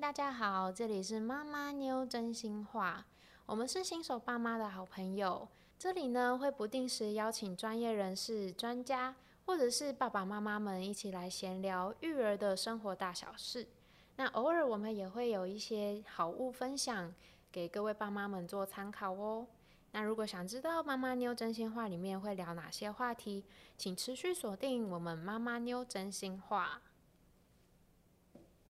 大家好这里是妈妈妞真心话我们是新手爸妈的好朋友。这里呢会不定时邀请专业人士专家或者是爸爸妈妈们一起来闲聊育儿的生活大小事。那偶尔我们也会有一些好物分享给各位爸妈们做参考哦。那如果想知道妈妈妞真心话里面会聊哪些话题请持续锁定我们妈妈妞真心话。